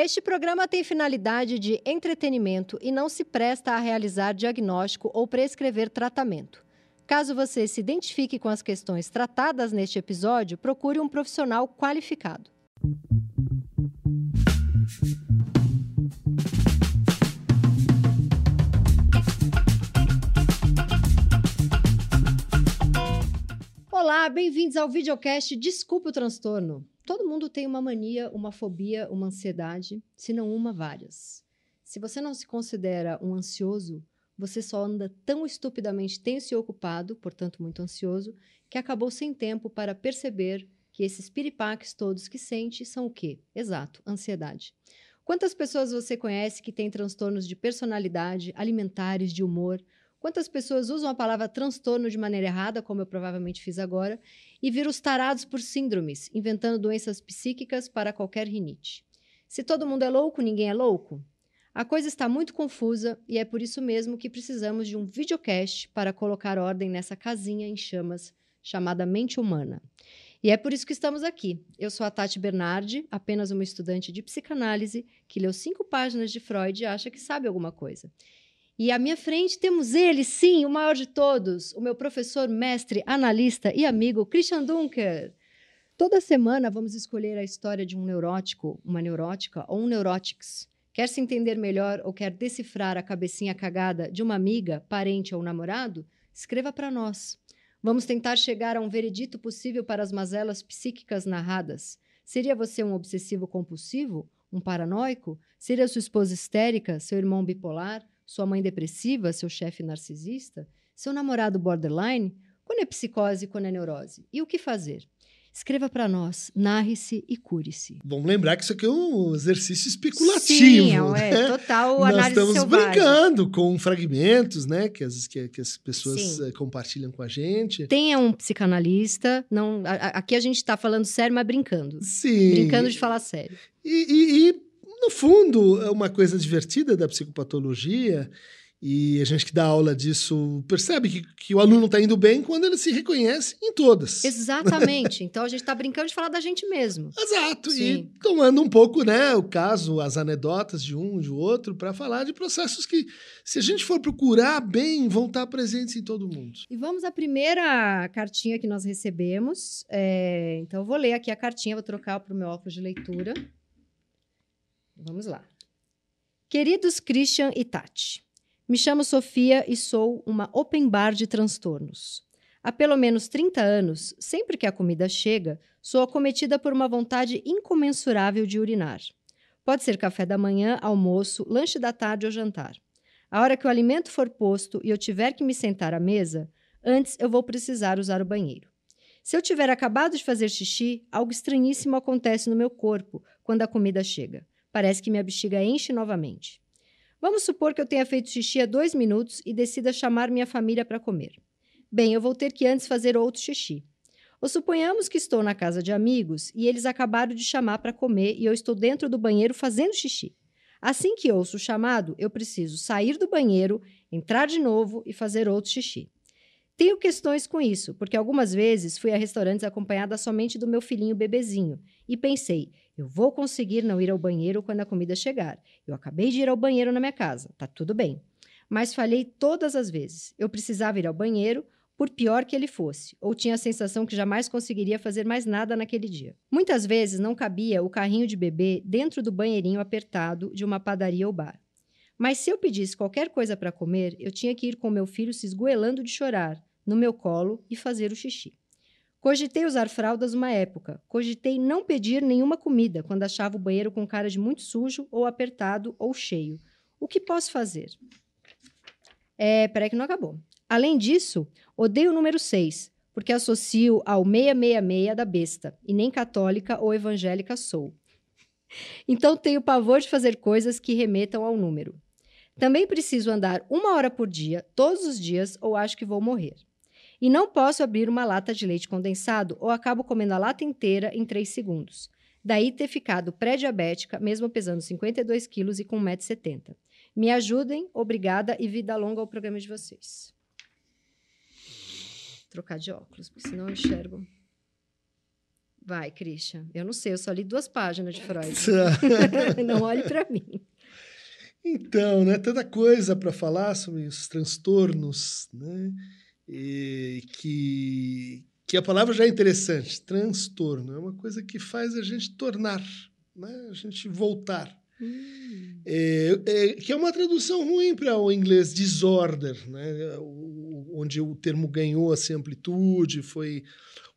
Este programa tem finalidade de entretenimento e não se presta a realizar diagnóstico ou prescrever tratamento. Caso você se identifique com as questões tratadas neste episódio, procure um profissional qualificado. Olá, bem-vindos ao videocast Desculpa o Transtorno. Todo mundo tem uma mania, uma fobia, uma ansiedade, se não uma, várias. Se você não se considera um ansioso, você só anda tão estupidamente tenso e ocupado, portanto muito ansioso, que acabou sem tempo para perceber que esses piripaques todos que sente são o quê? Exato, ansiedade. Quantas pessoas você conhece que têm transtornos de personalidade, alimentares, de humor, Quantas pessoas usam a palavra transtorno de maneira errada, como eu provavelmente fiz agora, e viram os tarados por síndromes, inventando doenças psíquicas para qualquer rinite? Se todo mundo é louco, ninguém é louco? A coisa está muito confusa e é por isso mesmo que precisamos de um videocast para colocar ordem nessa casinha em chamas chamada mente humana. E é por isso que estamos aqui. Eu sou a Tati Bernardi, apenas uma estudante de psicanálise que leu cinco páginas de Freud e acha que sabe alguma coisa. E à minha frente temos ele, sim, o maior de todos, o meu professor, mestre, analista e amigo, Christian Dunker. Toda semana vamos escolher a história de um neurótico, uma neurótica ou um neurótics. Quer se entender melhor ou quer decifrar a cabecinha cagada de uma amiga, parente ou namorado? Escreva para nós. Vamos tentar chegar a um veredito possível para as mazelas psíquicas narradas. Seria você um obsessivo compulsivo? Um paranoico? Seria sua esposa histérica? Seu irmão bipolar? Sua mãe depressiva, seu chefe narcisista, seu namorado borderline, quando é psicose e quando é neurose? E o que fazer? Escreva para nós, narre-se e cure-se. Vamos lembrar que isso aqui é um exercício especulativo. Sim, é, é total Nós análise estamos selvagem. brincando com fragmentos, né, que as, que, que as pessoas Sim. compartilham com a gente. Tenha um psicanalista. Não, a, a, aqui a gente está falando sério, mas brincando. Sim. Brincando de falar sério. e, e, e no fundo, é uma coisa divertida da psicopatologia, e a gente que dá aula disso percebe que, que o aluno está indo bem quando ele se reconhece em todas. Exatamente. então a gente está brincando de falar da gente mesmo. Exato. Sim. E tomando um pouco né, o caso, as anedotas de um, de outro, para falar de processos que, se a gente for procurar bem, vão estar presentes em todo mundo. E vamos à primeira cartinha que nós recebemos. É, então eu vou ler aqui a cartinha, vou trocar para o meu óculos de leitura. Vamos lá. Queridos Christian e Tati, me chamo Sofia e sou uma open bar de transtornos. Há pelo menos 30 anos, sempre que a comida chega, sou acometida por uma vontade incomensurável de urinar. Pode ser café da manhã, almoço, lanche da tarde ou jantar. A hora que o alimento for posto e eu tiver que me sentar à mesa, antes eu vou precisar usar o banheiro. Se eu tiver acabado de fazer xixi, algo estranhíssimo acontece no meu corpo quando a comida chega. Parece que minha bexiga enche novamente. Vamos supor que eu tenha feito xixi há dois minutos e decida chamar minha família para comer. Bem, eu vou ter que antes fazer outro xixi. Ou suponhamos que estou na casa de amigos e eles acabaram de chamar para comer e eu estou dentro do banheiro fazendo xixi. Assim que ouço o chamado, eu preciso sair do banheiro, entrar de novo e fazer outro xixi. Tenho questões com isso, porque algumas vezes fui a restaurantes acompanhada somente do meu filhinho bebezinho e pensei, eu vou conseguir não ir ao banheiro quando a comida chegar. Eu acabei de ir ao banheiro na minha casa, tá tudo bem. Mas falhei todas as vezes. Eu precisava ir ao banheiro, por pior que ele fosse, ou tinha a sensação que jamais conseguiria fazer mais nada naquele dia. Muitas vezes não cabia o carrinho de bebê dentro do banheirinho apertado de uma padaria ou bar. Mas se eu pedisse qualquer coisa para comer, eu tinha que ir com meu filho se esgoelando de chorar, no meu colo e fazer o xixi. Cogitei usar fraldas uma época. Cogitei não pedir nenhuma comida quando achava o banheiro com cara de muito sujo, ou apertado, ou cheio. O que posso fazer? É, peraí que não acabou. Além disso, odeio o número 6, porque associo ao 666 da besta, e nem católica ou evangélica sou. Então tenho pavor de fazer coisas que remetam ao número. Também preciso andar uma hora por dia, todos os dias, ou acho que vou morrer. E não posso abrir uma lata de leite condensado ou acabo comendo a lata inteira em 3 segundos. Daí ter ficado pré-diabética, mesmo pesando 52 quilos e com 1,70m. Me ajudem, obrigada e vida longa ao programa de vocês. Vou trocar de óculos, porque senão eu enxergo Vai, Christian. Eu não sei, eu só li duas páginas de Freud. não olhe para mim. Então, né, tanta coisa para falar sobre os transtornos, né? E que, que a palavra já é interessante, transtorno, é uma coisa que faz a gente tornar, né? a gente voltar. Hum. É, é, que é uma tradução ruim para o inglês disorder, né? O, onde o termo ganhou assim, amplitude, foi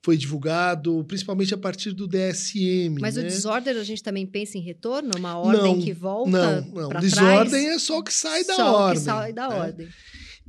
foi divulgado, principalmente a partir do DSM. Mas né? o desordem a gente também pensa em retorno? Uma ordem não, que volta Não, não. Desordem é só o que sai da só ordem. Só que sai da né? ordem.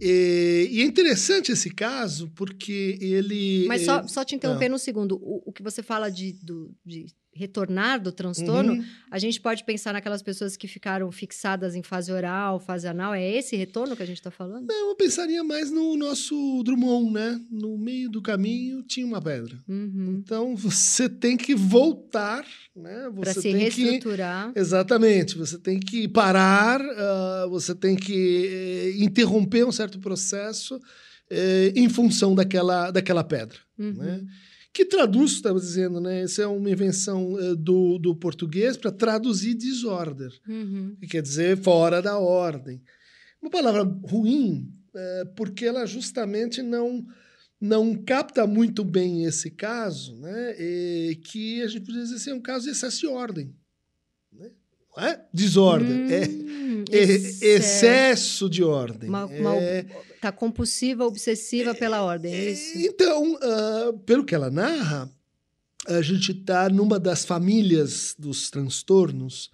E, e, é interessante esse caso porque ele. Mas só, só te interrompendo um segundo. O, o, que você fala de, do, de retornar do transtorno, uhum. a gente pode pensar naquelas pessoas que ficaram fixadas em fase oral, fase anal. É esse retorno que a gente está falando? Não, eu pensaria mais no nosso Drummond, né? No meio do caminho tinha uma pedra. Uhum. Então você tem que voltar, né? Para se reestruturar. Que... Exatamente. Você tem que parar, uh, você tem que uh, interromper um certo processo uh, em função daquela, daquela pedra. Uhum. Né? Que traduz, estava dizendo, né? Isso é uma invenção uh, do, do português para traduzir disorder, uhum. que quer dizer fora da ordem. Uma palavra ruim, uh, porque ela justamente não não capta muito bem esse caso, né? E que a gente poderia dizer assim, é um caso de excesso de ordem. É? Desordem. é, hum, é excesso de ordem. Uma, uma, é, Tá compulsiva, obsessiva pela ordem, é isso? Então, uh, pelo que ela narra, a gente está numa das famílias dos transtornos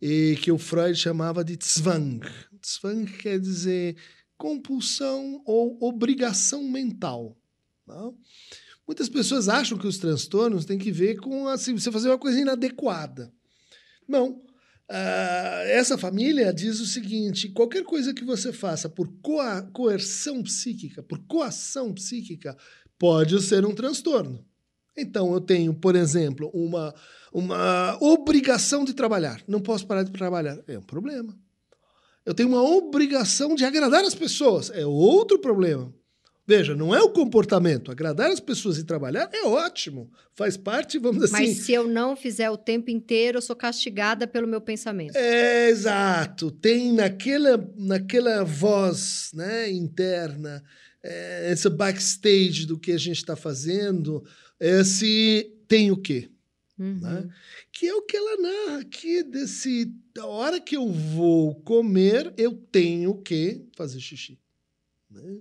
e que o Freud chamava de Zwang. Zwang quer dizer compulsão ou obrigação mental. Não? Tá? Muitas pessoas acham que os transtornos têm que ver com assim, você fazer uma coisa inadequada. Não. Uh, essa família diz o seguinte: qualquer coisa que você faça por coerção psíquica, por coação psíquica, pode ser um transtorno. Então, eu tenho, por exemplo, uma, uma obrigação de trabalhar. Não posso parar de trabalhar. É um problema. Eu tenho uma obrigação de agradar as pessoas. É outro problema. Veja, não é o comportamento. Agradar as pessoas e trabalhar é ótimo. Faz parte, vamos dizer assim. Mas se eu não fizer o tempo inteiro, eu sou castigada pelo meu pensamento. É, exato. Tem naquela, naquela voz né, interna, é, esse backstage do que a gente está fazendo, esse tem o quê? Uhum. Né? Que é o que ela narra aqui desse. A hora que eu vou comer, eu tenho que fazer xixi. Né?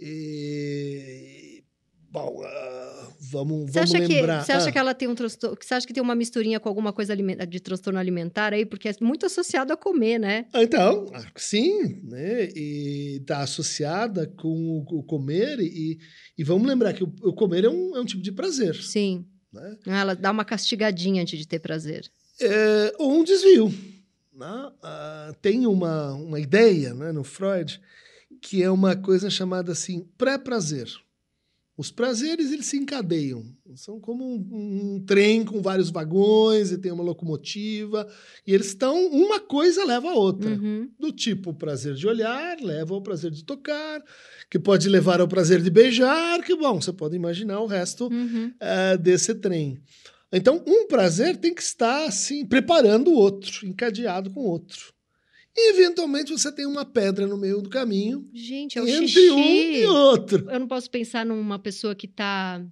E, bom, uh, vamos, você vamos lembrar. Que, você acha ah. que ela tem um transtorno? Você acha que tem uma misturinha com alguma coisa de transtorno alimentar aí? Porque é muito associado a comer, né? Então, sim, né? E está associada com o comer, e, e vamos lembrar que o, o comer é um, é um tipo de prazer. Sim. Né? Ela dá uma castigadinha antes de ter prazer. É, ou um desvio. Né? Ah, tem uma, uma ideia né, no Freud que é uma coisa chamada assim pré-prazer. Os prazeres eles se encadeiam, são como um, um, trem com vários vagões e tem uma locomotiva e eles estão uma coisa leva a outra, uhum. do tipo o prazer de olhar leva ao prazer de tocar, que pode levar ao prazer de beijar, que bom você pode imaginar o resto uhum. uh, desse trem. Então um prazer tem que estar assim preparando o outro, encadeado com o outro. E eventualmente você tem uma pedra no meio do caminho. Gente, é o entre xixi. um e outro. Eu não posso pensar numa pessoa que está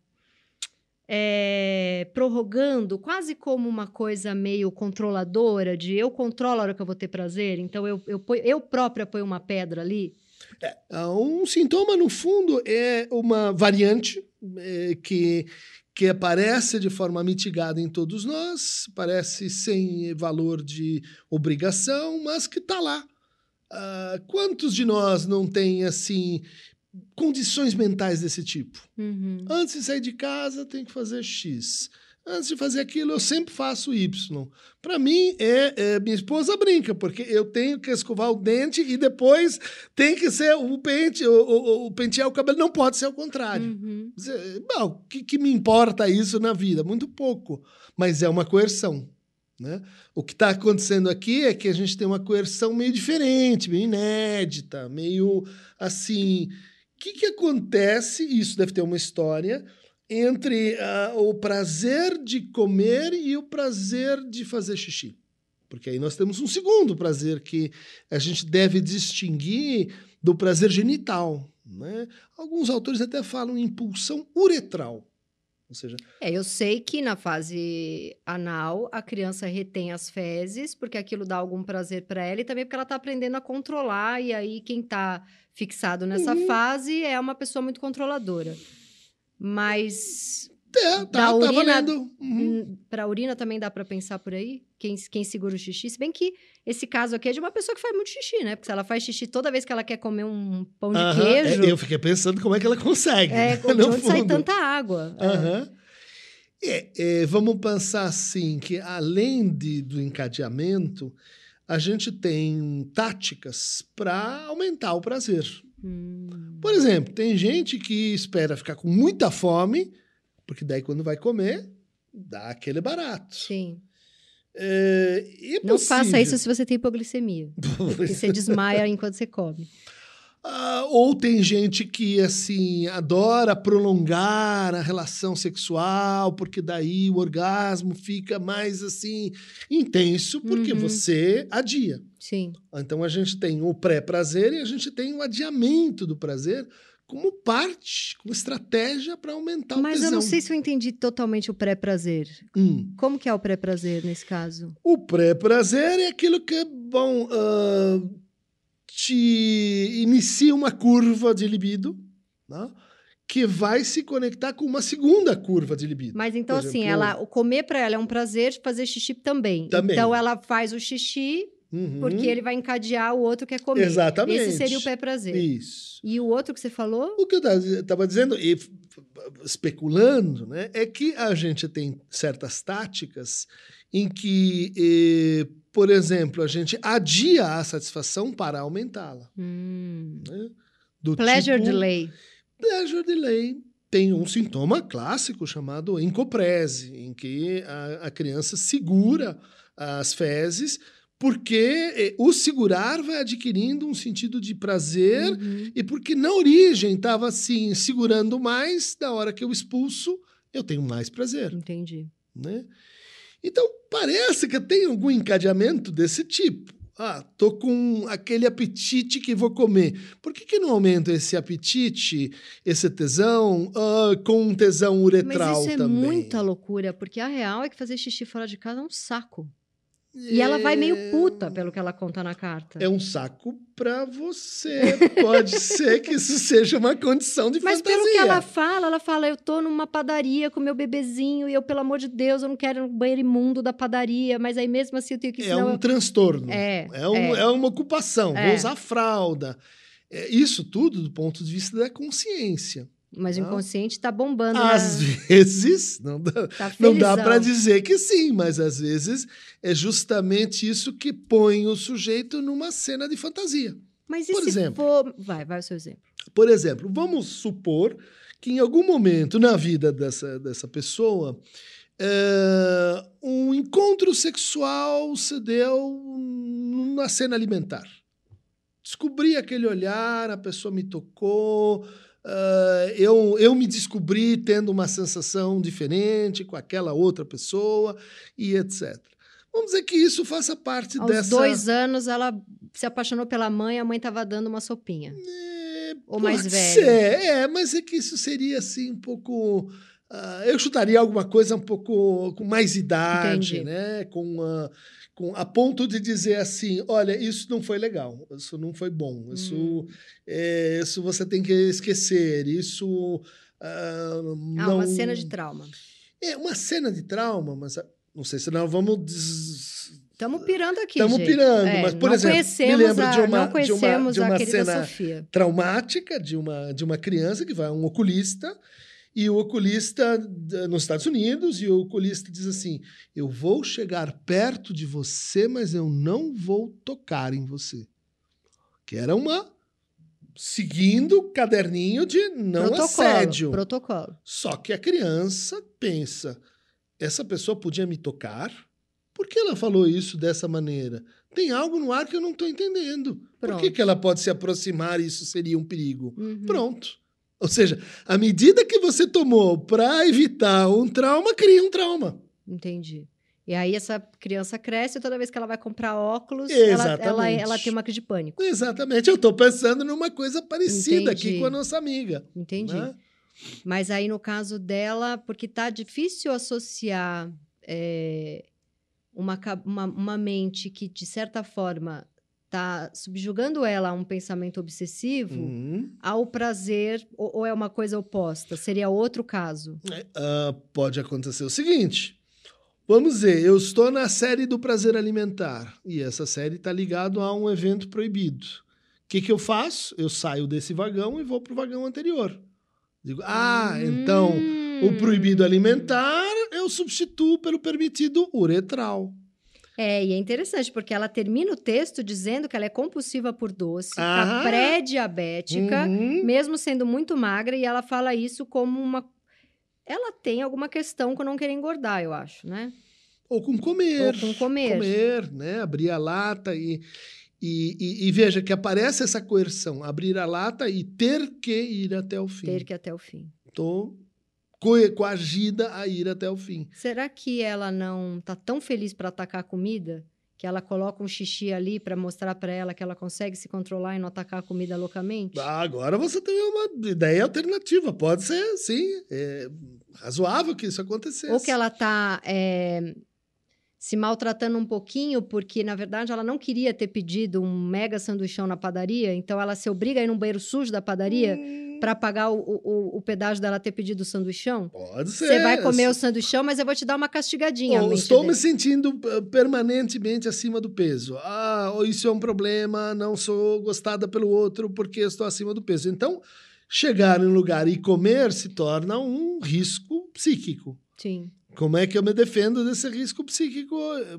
é, prorrogando, quase como uma coisa meio controladora, de eu controlo a hora que eu vou ter prazer, então eu, eu, eu própria ponho uma pedra ali. É, um sintoma, no fundo, é uma variante é, que que aparece de forma mitigada em todos nós, parece sem valor de obrigação, mas que está lá. Uh, quantos de nós não têm assim condições mentais desse tipo? Uhum. Antes de sair de casa, tem que fazer X. Antes de fazer aquilo, eu sempre faço Y. Para mim, é, é, minha esposa brinca, porque eu tenho que escovar o dente e depois tem que ser o pente, o, o, o pentear o cabelo, não pode ser o contrário. Uhum. Bom, o que, que me importa isso na vida? Muito pouco, mas é uma coerção. Né? O que está acontecendo aqui é que a gente tem uma coerção meio diferente, meio inédita, meio assim. O que, que acontece? Isso deve ter uma história entre uh, o prazer de comer e o prazer de fazer xixi. Porque aí nós temos um segundo prazer que a gente deve distinguir do prazer genital. Né? Alguns autores até falam em pulsão uretral. Ou seja, é, eu sei que na fase anal a criança retém as fezes, porque aquilo dá algum prazer para ela, e também porque ela está aprendendo a controlar, e aí quem está fixado nessa uhum. fase é uma pessoa muito controladora. Mas é, tá, tá urina. Uhum. Pra urina também dá para pensar por aí? Quem, quem segura o xixi? Se bem que esse caso aqui é de uma pessoa que faz muito xixi, né? Porque se ela faz xixi toda vez que ela quer comer um pão de uhum. queijo... É, eu fiquei pensando como é que ela consegue. É, de onde sai tanta água. Uhum. É. É, vamos pensar assim, que além de, do encadeamento, a gente tem táticas para aumentar o prazer. Hum. Por exemplo, tem gente que espera ficar com muita fome porque daí, quando vai comer, dá aquele barato. Sim. É, é Não faça isso se você tem hipoglicemia. porque você desmaia enquanto você come. Ah, ou tem gente que assim adora prolongar a relação sexual porque daí o orgasmo fica mais assim intenso porque uhum. você adia. Sim. Então a gente tem o pré-prazer e a gente tem o adiamento do prazer como parte, como estratégia para aumentar Mas o tesão. Mas eu não sei se eu entendi totalmente o pré-prazer. Hum. Como que é o pré-prazer nesse caso? O pré-prazer é aquilo que, bom, uh, te inicia uma curva de libido, né? que vai se conectar com uma segunda curva de libido. Mas então, assim, exemplo, assim, ela, o comer para ela é um prazer, fazer xixi também. Também. Então, ela faz o xixi Uhum. Porque ele vai encadear o outro que é comer. Exatamente. Esse seria o pé prazer. Isso. E o outro que você falou? O que eu estava dizendo, e especulando, né, é que a gente tem certas táticas em que, eh, por exemplo, a gente adia a satisfação para aumentá-la. Hum. Né? Pleasure tipo, delay. Pleasure delay tem um sintoma clássico chamado encoprese, em que a, a criança segura as fezes porque eh, o segurar vai adquirindo um sentido de prazer uhum. e porque na origem estava assim segurando mais da hora que eu expulso eu tenho mais prazer entendi. né? Então parece que tem algum encadeamento desse tipo. Ah tô com aquele apetite que vou comer. Por que, que não aumento esse apetite esse tesão? Ah, com um tesão uretral Mas isso é também? muita loucura porque a real é que fazer xixi fora de casa é um saco e ela vai meio puta, pelo que ela conta na carta. É um saco para você. Pode ser que isso seja uma condição de Mas fantasia. pelo que ela fala, ela fala: eu tô numa padaria com meu bebezinho e eu, pelo amor de Deus, eu não quero um banheiro imundo da padaria, mas aí mesmo assim eu tenho que. É um eu... transtorno. É. É, um, é. é uma ocupação. É. Vou usar fralda. É, isso tudo do ponto de vista da consciência. Mas o inconsciente está bombando. Às né? vezes, não dá, tá não dá para dizer que sim, mas às vezes é justamente isso que põe o sujeito numa cena de fantasia. Mas e Por exemplo, for... Vai, vai o seu exemplo. Por exemplo, vamos supor que em algum momento na vida dessa, dessa pessoa é, um encontro sexual se deu na cena alimentar. Descobri aquele olhar, a pessoa me tocou, Uh, eu, eu me descobri tendo uma sensação diferente com aquela outra pessoa e etc. Vamos dizer que isso faça parte Aos dessa. Aos dois anos, ela se apaixonou pela mãe, a mãe estava dando uma sopinha. É, Ou mais velha. Ser, é, mas é que isso seria assim um pouco. Uh, eu chutaria alguma coisa um pouco com mais idade, Entendi. né? Com uh, com, a ponto de dizer assim, olha, isso não foi legal, isso não foi bom, isso, hum. é, isso você tem que esquecer, isso uh, ah, não... uma cena de trauma. É, uma cena de trauma, mas ah, não sei se nós vamos... Des... Estamos pirando aqui, Estamos pirando, é, mas, por exemplo, me lembro a, de uma, de uma, de uma cena Sofia. traumática de uma, de uma criança que vai a um oculista e o oculista nos Estados Unidos, e o oculista diz assim: Eu vou chegar perto de você, mas eu não vou tocar em você. Que era uma. Seguindo o caderninho de não protocolo, assédio. Protocolo. Só que a criança pensa: essa pessoa podia me tocar? Por que ela falou isso dessa maneira? Tem algo no ar que eu não estou entendendo. Pronto. Por que, que ela pode se aproximar e isso seria um perigo? Uhum. Pronto Ou seja, a medida que você tomou para evitar um trauma cria um trauma. Entendi. E aí essa criança cresce e toda vez que ela vai comprar óculos, ela, ela, ela, tem uma crise de pânico. Exatamente. Eu estou pensando numa coisa parecida Entendi. aqui com a nossa amiga. Entendi. Né? Mas aí no caso dela, porque tá difícil associar é, uma, uma, uma mente que, de certa forma, tá subjugando ela a um pensamento obsessivo uhum. ao prazer, ou, ou, é uma coisa oposta? Seria outro caso? Uh, pode acontecer o seguinte. Vamos dizer, eu estou na série do prazer alimentar e essa série está ligada a um evento proibido. O que, que eu faço? Eu saio desse vagão e vou para o vagão anterior. Digo, ah, hum. então o proibido alimentar eu substituo pelo permitido uretral. É, e é interessante, porque ela termina o texto dizendo que ela é compulsiva por doce, ah. pré-diabética, uhum. mesmo sendo muito magra, e ela fala isso como uma ela tem alguma questão com não querer engordar, eu acho, né? Ou com comer. Ou com comer. Comer, né? Abrir a lata e, e, e, e, veja que aparece essa coerção, abrir a lata e ter que ir até o fim. Ter que ir até o fim. Estou coagida a ir até o fim. Será que ela não está tão feliz para atacar a comida que ela coloca um xixi ali para mostrar para ela que ela consegue se controlar e não atacar a comida loucamente? Ah, agora você tem uma ideia alternativa. Pode ser, sim. É razoável que isso acontecesse. Ou que ela está é, se maltratando um pouquinho porque, na verdade, ela não queria ter pedido um mega sanduichão na padaria, então ela se obriga a ir num banheiro sujo da padaria. Hum para pagar o, o, o, pedágio dela ter pedido o sanduichão? Pode ser. Você vai comer o sanduichão, mas eu vou te dar uma castigadinha. Oh, estou dele. me sentindo eh, permanentemente acima do peso. Ah, isso é um problema, não sou gostada pelo outro porque estou acima do peso. Então, chegar em um lugar e comer se torna um risco psíquico. Sim. Como é que eu me defendo desse risco psíquico?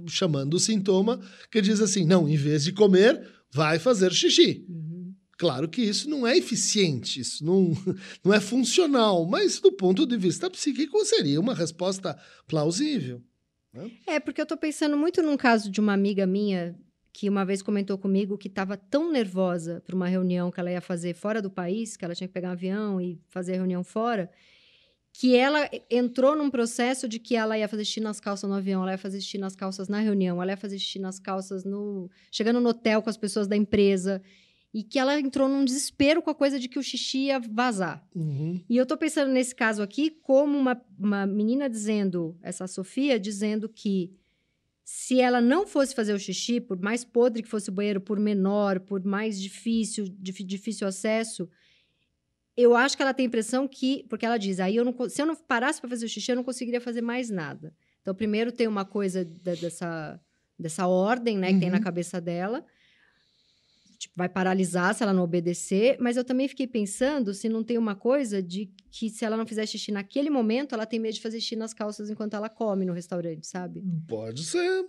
Chamando o sintoma que diz assim: não, em vez de comer, vai fazer xixi. Uhum. Claro que isso não é eficiente, isso não, não é funcional, mas do ponto de vista psíquico seria uma resposta plausível. Né? É, porque eu estou pensando muito num caso de uma amiga minha que uma vez comentou comigo que estava tão nervosa para uma reunião que ela ia fazer fora do país, que ela tinha que pegar um avião e fazer a reunião fora, que ela entrou num processo de que ela ia fazer xixi nas calças no avião, ela ia fazer xixi nas calças na reunião, ela ia fazer xixi nas calças no chegando no hotel com as pessoas da empresa e que ela entrou num desespero com a coisa de que o xixi ia vazar. Uhum. E eu tô pensando nesse caso aqui como uma, uma menina dizendo, essa Sofia, dizendo que se ela não fosse fazer o xixi, por mais podre que fosse o banheiro, por menor, por mais difícil, difícil acesso, eu acho que ela tem a impressão que, porque ela diz, aí eu não, se eu não parasse para fazer o xixi, eu não conseguiria fazer mais nada. Então, primeiro tem uma coisa da, dessa, dessa ordem, né, que tem na uhum. cabeça dela tipo, vai paralisar se ela não obedecer, mas eu também fiquei pensando se não tem uma coisa de que se ela não fizer xixi naquele momento, ela tem medo de fazer xixi nas calças enquanto ela come no restaurante, sabe? Pode ser.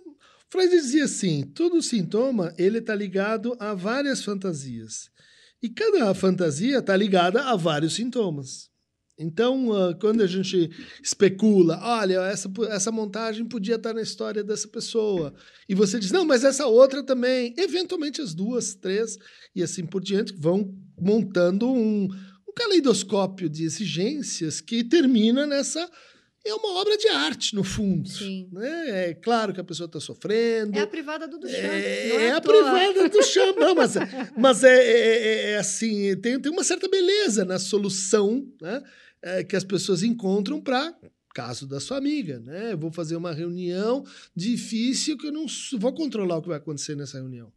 Freud dizia assim, todo sintoma, ele tá ligado a várias fantasias. E cada fantasia está ligada a vários sintomas. Então, uh, quando a gente especula, olha, essa, essa montagem podia estar na história dessa pessoa, e você diz, não, mas essa outra também, eventualmente as duas, três, e assim por diante, vão montando um, um caleidoscópio de exigências que termina nessa é uma obra de arte, no fundo. Sim. Né? É claro que a pessoa está sofrendo. É a privada do Duchamp. É, é, é a privada do Duchamp. Não, mas, mas é, é, é, é, assim, tem, tem uma certa beleza na solução, né? é, que as pessoas encontram para caso da sua amiga, né? Eu vou fazer uma reunião difícil que eu não vou controlar o que vai acontecer nessa reunião.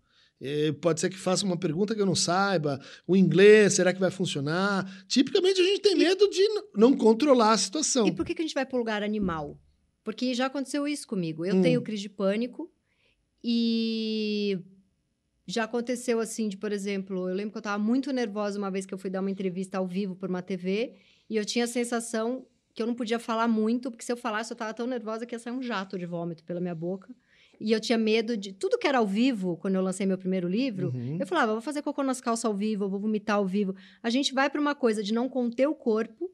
É, pode ser que faça uma pergunta que eu não saiba. O inglês, será que vai funcionar? Tipicamente a gente tem medo de não controlar a situação. E por que, que a gente vai para o lugar animal? Porque já aconteceu isso comigo. Eu hum. tenho crise de pânico e já aconteceu assim, de, por exemplo, eu lembro que eu estava muito nervosa uma vez que eu fui dar uma entrevista ao vivo por uma TV e eu tinha a sensação que eu não podia falar muito, porque se eu falasse, eu estava tão nervosa que ia sair um jato de vômito pela minha boca. E eu tinha medo de. Tudo que era ao vivo, quando eu lancei meu primeiro livro, uhum. eu falava, vou fazer cocô nas calças ao vivo, eu vou vomitar ao vivo. A gente vai para uma coisa de não conter o corpo.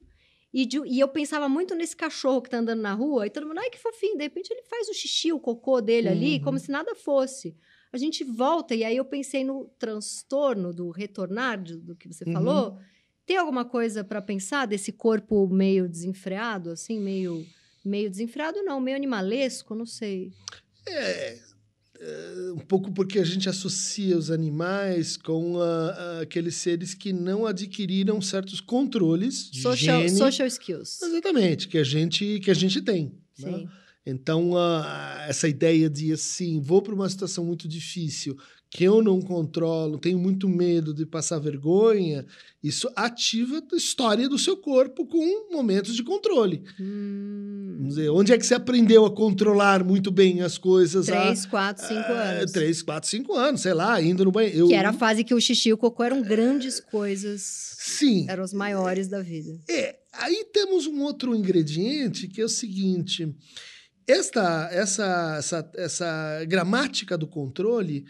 E, de, e, eu pensava muito nesse cachorro que tá andando na rua, e todo mundo, ai, que fofinho. De repente ele faz o xixi, o cocô dele uhum. ali, como se nada fosse. A gente volta, e aí eu pensei no transtorno do retornar, do, do que você uhum. falou Tem alguma coisa para pensar desse corpo meio desenfreado, assim, meio meio desenfreado não, meio animalesco, não sei. É, é, um pouco porque a gente associa os animais com a, a, aqueles seres que não adquiriram certos controles de social, gene. social skills. Exatamente, que a gente, que a gente tem. Né? Sim. Então, essa ideia de assim, vou para uma situação muito difícil, que eu não controlo, tenho muito medo de passar vergonha, isso ativa a história do seu corpo com momentos de controle. Hum. Vamos dizer, onde é que você aprendeu a controlar muito bem as coisas? Três, há, quatro, cinco há, anos. Três, quatro, cinco anos, sei lá, indo no banheiro. Eu, que era a fase que o xixi e o cocô eram grandes coisas. Sim. Eram os maiores da vida. É, aí temos um outro ingrediente que é o seguinte: esta, essa, essa, essa gramática do controle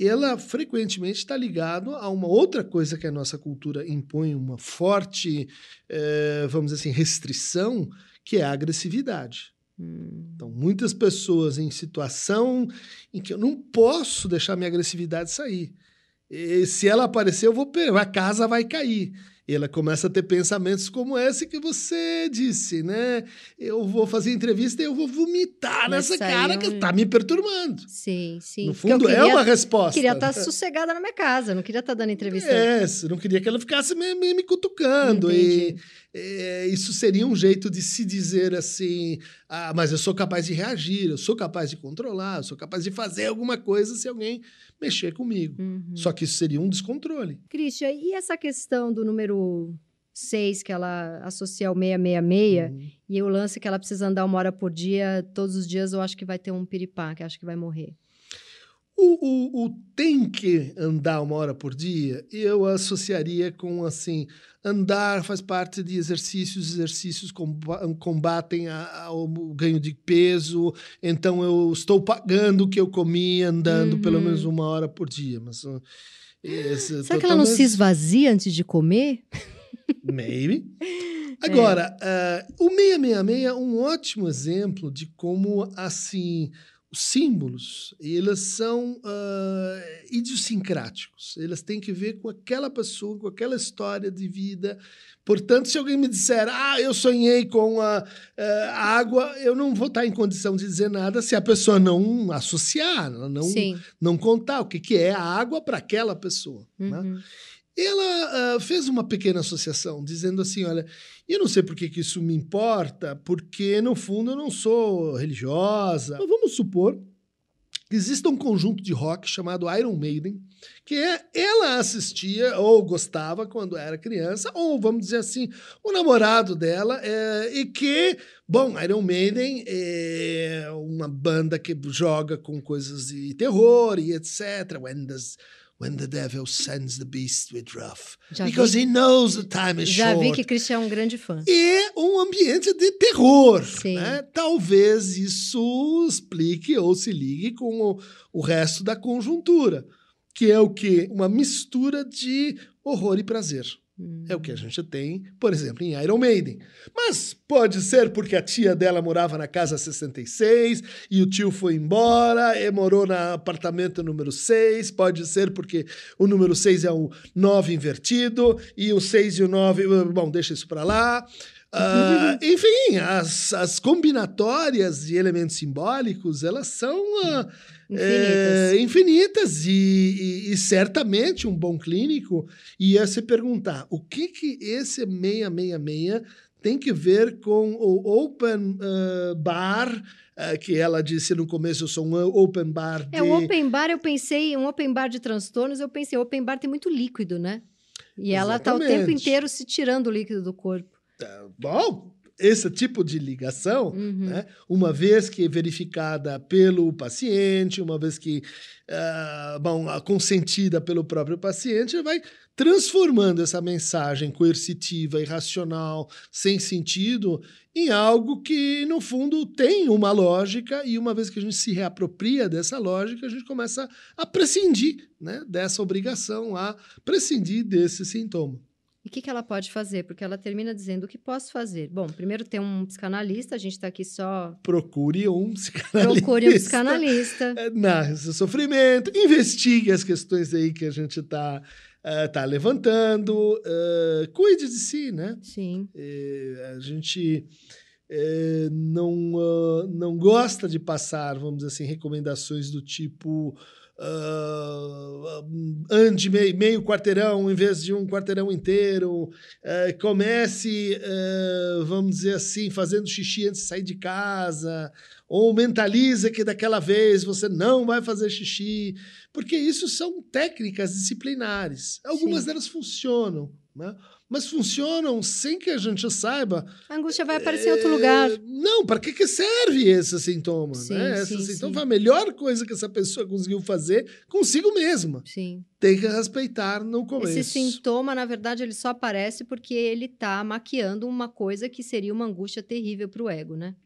ela frequentemente está ligado a uma outra coisa que a nossa cultura impõe uma forte, eh, vamos dizer assim, restrição, que é a agressividade. Hum. Então, muitas pessoas em situação em que eu não posso deixar minha agressividade sair. E se ela aparecer, eu vou a casa vai cair ela começa a ter pensamentos como esse que você disse, né? Eu vou fazer entrevista e eu vou vomitar Mas nessa cara que está me perturbando. Sim, sim. No fundo, é queria- uma resposta. Queria estar sossegada na minha casa, não queria estar dando entrevista. É, não queria que ela ficasse me, me, me cutucando. E Entendi. É, isso seria um jeito de se dizer assim: ah, mas eu sou capaz de reagir, eu sou capaz de controlar, eu sou capaz de fazer alguma coisa se alguém mexer comigo. Uhum. Só que isso seria um descontrole. Christian, e essa questão do número 6, que ela associa ao 666, Uhum. e o lance que ela precisa andar uma hora por dia, todos os dias eu acho que vai ter um piripá, que acho que vai morrer. O, o, o tem que andar uma hora por dia, eu associaria com assim: andar faz parte de exercícios, exercícios comba- combatem a- ao ganho de peso, então eu estou pagando o que eu comi andando Uhum. pelo menos uma hora por dia. Mas, uh, esse- Será que ela não se esvazia antes de comer? Maybe. Agora, ah, o 666 é um ótimo exemplo de como, assim, os símbolos, eles são ah, idiosincráticos. Eles têm que ver com aquela pessoa, com aquela história de vida. Portanto, se alguém me disser, ah, eu sonhei com a, a água, eu não vou estar em condição de dizer nada se a pessoa não associar, não, Sim. não contar o que, que é a água para aquela pessoa. né? Uhum. ela ah, fez uma pequena associação, dizendo assim: olha, eu não sei por que, que isso me importa, porque no fundo eu não sou religiosa. Mas vamos supor que exista um conjunto de rock chamado Iron Maiden, que é, ela assistia ou gostava quando era criança, ou vamos dizer assim, o namorado dela, é, e que, bom, Iron Maiden é uma banda que joga com coisas de terror e etc. When does When the devil sends the beast with wrath. Já Because vi, he knows the time is já short. vi que Christian é um grande fã. E um ambiente de terror. Sim. Né? Talvez isso explique ou se ligue com o, o resto da conjuntura, que é o que? Uma mistura de horror e prazer. Hum. É o que a gente tem, por exemplo, em Iron Maiden. Mas pode ser porque a tia dela morava na casa 66 e o tio foi embora e morou no apartamento número 6. Pode ser porque o número 6 é o 9 invertido e o 6 e o 9. Bom, deixa isso para lá. Ah, enfim, as, as combinatórias de elementos simbólicos, elas são ah, Infinitas. é, infinitas e, e- e certamente um bom clínico ia se perguntar o que que esse 666 tem que ver com o open ah, bar que ela disse no começo eu sou um open bar de... É, o open bar, eu pensei, um open bar de transtornos, eu pensei, open bar tem muito líquido, né? E ela tá o tempo inteiro se tirando o líquido do corpo. Bom esse tipo de ligação Uhum. né? uma vez que verificada pelo paciente, uma vez que ah, bom, consentida pelo próprio paciente, vai transformando essa mensagem coercitiva, irracional, sem sentido, em algo que, no fundo, tem uma lógica, e uma vez que a gente se reapropria dessa lógica, a gente começa a prescindir né, dessa obrigação, a prescindir desse sintoma. E o que, que ela pode fazer? Porque ela termina dizendo o que posso fazer. Bom, primeiro tem um psicanalista, a gente está aqui só. Procure um psicanalista. Procure um psicanalista. narre seu sofrimento, investigue as questões aí que a gente está está levantando. Uh, cuide de si, né? Sim. a gente não, uh, não gosta de passar, vamos dizer assim, recomendações do tipo uh, ande meio, meio, quarteirão em vez de um quarteirão inteiro, uh, comece, uh, vamos dizer assim, fazendo xixi antes de sair de casa, ou mentaliza que daquela vez você não vai fazer xixi, porque isso são técnicas disciplinares. Algumas Sim. delas funcionam, né? Mas funcionam sem que a gente saiba. A angústia vai aparecer é, em outro lugar. Não, para que, que serve esse sintoma? Sim, né? Esse sim, sintoma sim. a melhor coisa que essa pessoa conseguiu fazer consigo mesma. Sim. Tem que respeitar no começo. Esse sintoma, na verdade, ele só aparece porque ele está maquiando uma coisa que seria uma angústia terrível para o ego, né?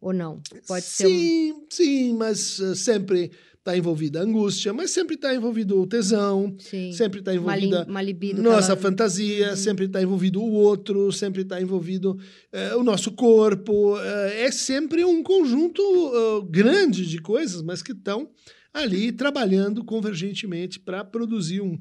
Ou não? Pode sim, ser. Sim, um... sim, mas uh, sempre está envolvida a angústia, mas sempre está envolvido o tesão, Sim. sempre está envolvida uma, libido nossa ela... fantasia, uhum. sempre está envolvido o outro, sempre está envolvido é, o nosso corpo. É, é sempre um conjunto uh, grande de coisas, mas que estão ali trabalhando convergentemente para produzir um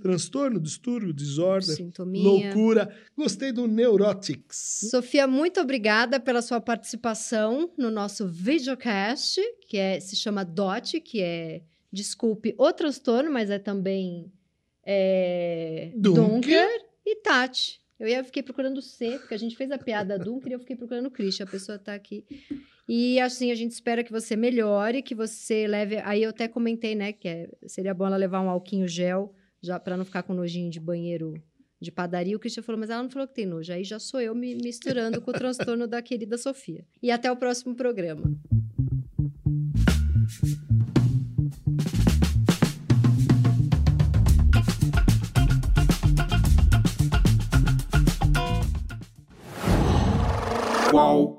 transtorno, distúrbio, desordem, Sintomia. loucura. Gostei do Neurotics. Sofia, muito obrigada pela sua participação no nosso videocast, que é, se chama DOT, que é, desculpe, o transtorno, mas é também é, Dunker. Dunker e Tati. Eu ia, fiquei procurando C, porque a gente fez a piada Dunker e eu fiquei procurando Christian. A pessoa está aqui. E assim, a gente espera que você melhore, que você leve. Aí eu até comentei, né, que é, seria bom ela levar um alquinho gel já para não ficar com nojinho de banheiro de padaria, o Christian falou, mas ela não falou que tem nojo. Aí já sou eu me misturando com o transtorno da querida Sofia. E até o próximo programa. Qual